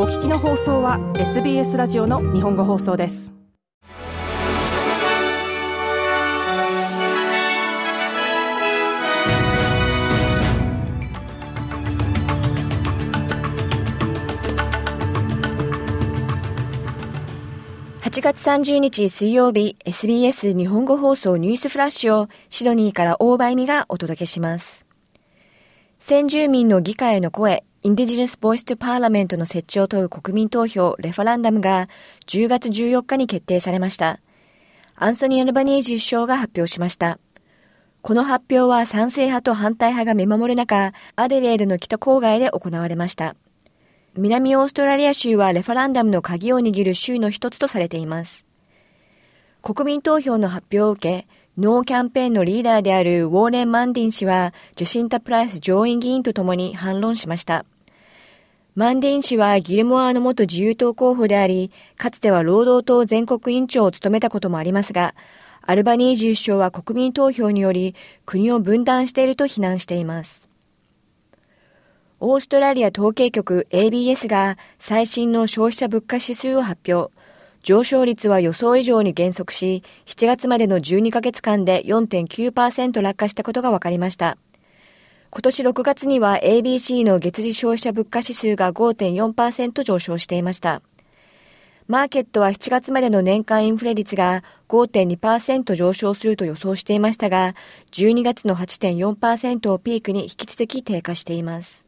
お聞きの放送は SBS ラジオの日本語放送です8月30日水曜日 SBS 日本語放送ニュースフラッシュをシドニーから大場恵美がお届けします。先住民の議会への声、インディジネス・ボイス・トゥ・パーラメントの設置を問う国民投票、レファランダムが10月14日に決定されました。アンソニー・アルバニージー首相が発表しました。この発表は賛成派と反対派が見守る中、アデレードの北郊外で行われました。南オーストラリア州はレファランダムの鍵を握る州の一つとされています。国民投票の発表を受け、ノーキャンペーンのリーダーであるウォーレン・マンディン氏は、ジュシンタ・プライス上院議員と共に反論しました。マンディン氏はギルモアの元自由党候補であり、かつては労働党全国委員長を務めたこともありますが、アルバニージー首相は国民投票により国を分断していると非難しています。オーストラリア統計局 ABS が最新の消費者物価指数を発表。上昇率は予想以上に減速し、7月までの12ヶ月間で4.9%落下したことが分かりました。今年6月には ABC の月次消費者物価指数が5.4%上昇していました。マーケットは7月までの年間インフレ率が5.2%上昇すると予想していましたが、12月の8.4%をピークに引き続き低下しています。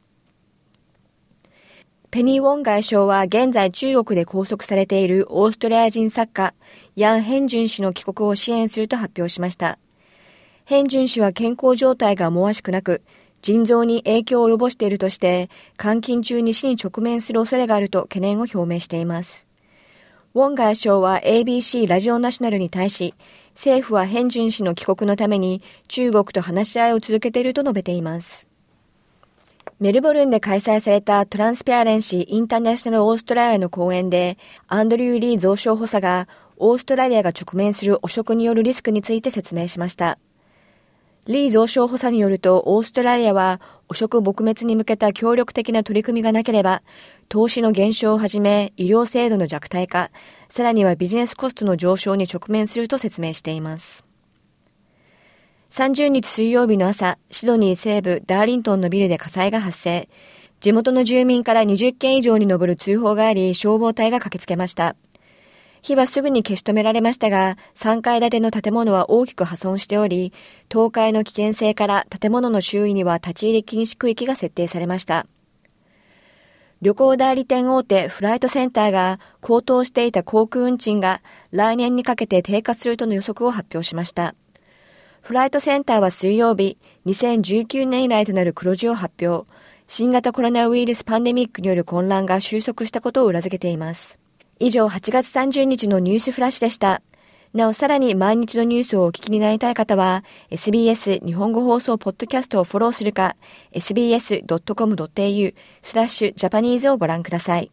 ペニー・ウォン外相は現在中国で拘束されているオーストラリア人作家、ヤン・ヘンジュン氏の帰国を支援すると発表しました。ヘンジュン氏は健康状態が思わしくなく、腎臓に影響を及ぼしているとして、監禁中に死に直面する恐れがあると懸念を表明しています。ウォン外相は ABC ラジオナショナルに対し、政府はヘンジュン氏の帰国のために中国と話し合いを続けていると述べています。メルボルンで開催されたトランスペアレンシー・インターナショナル・オーストラリアの講演で、アンドリュー・リー増床補佐が、オーストラリアが直面する汚職によるリスクについて説明しました。リー増床補佐によると、オーストラリアは汚職撲滅に向けた協力的な取り組みがなければ、投資の減少をはじめ、医療制度の弱体化、さらにはビジネスコストの上昇に直面すると説明しています。30日水曜日の朝、シドニー西部ダーリントンのビルで火災が発生。地元の住民から20件以上に上る通報があり、消防隊が駆けつけました。火はすぐに消し止められましたが、3階建ての建物は大きく破損しており、倒壊の危険性から建物の周囲には立ち入り禁止区域が設定されました。旅行代理店大手フライトセンターが高騰していた航空運賃が来年にかけて低下するとの予測を発表しました。フライトセンターは水曜日、2019年以来となる黒字を発表。新型コロナウイルスパンデミックによる混乱が収束したことを裏付けています。以上、8月30日のニュースフラッシュでした。なお、さらに毎日のニュースをお聞きになりたい方は、SBS 日本語放送ポッドキャストをフォローするか、sbs.com.au スラッシュジャパニーズをご覧ください。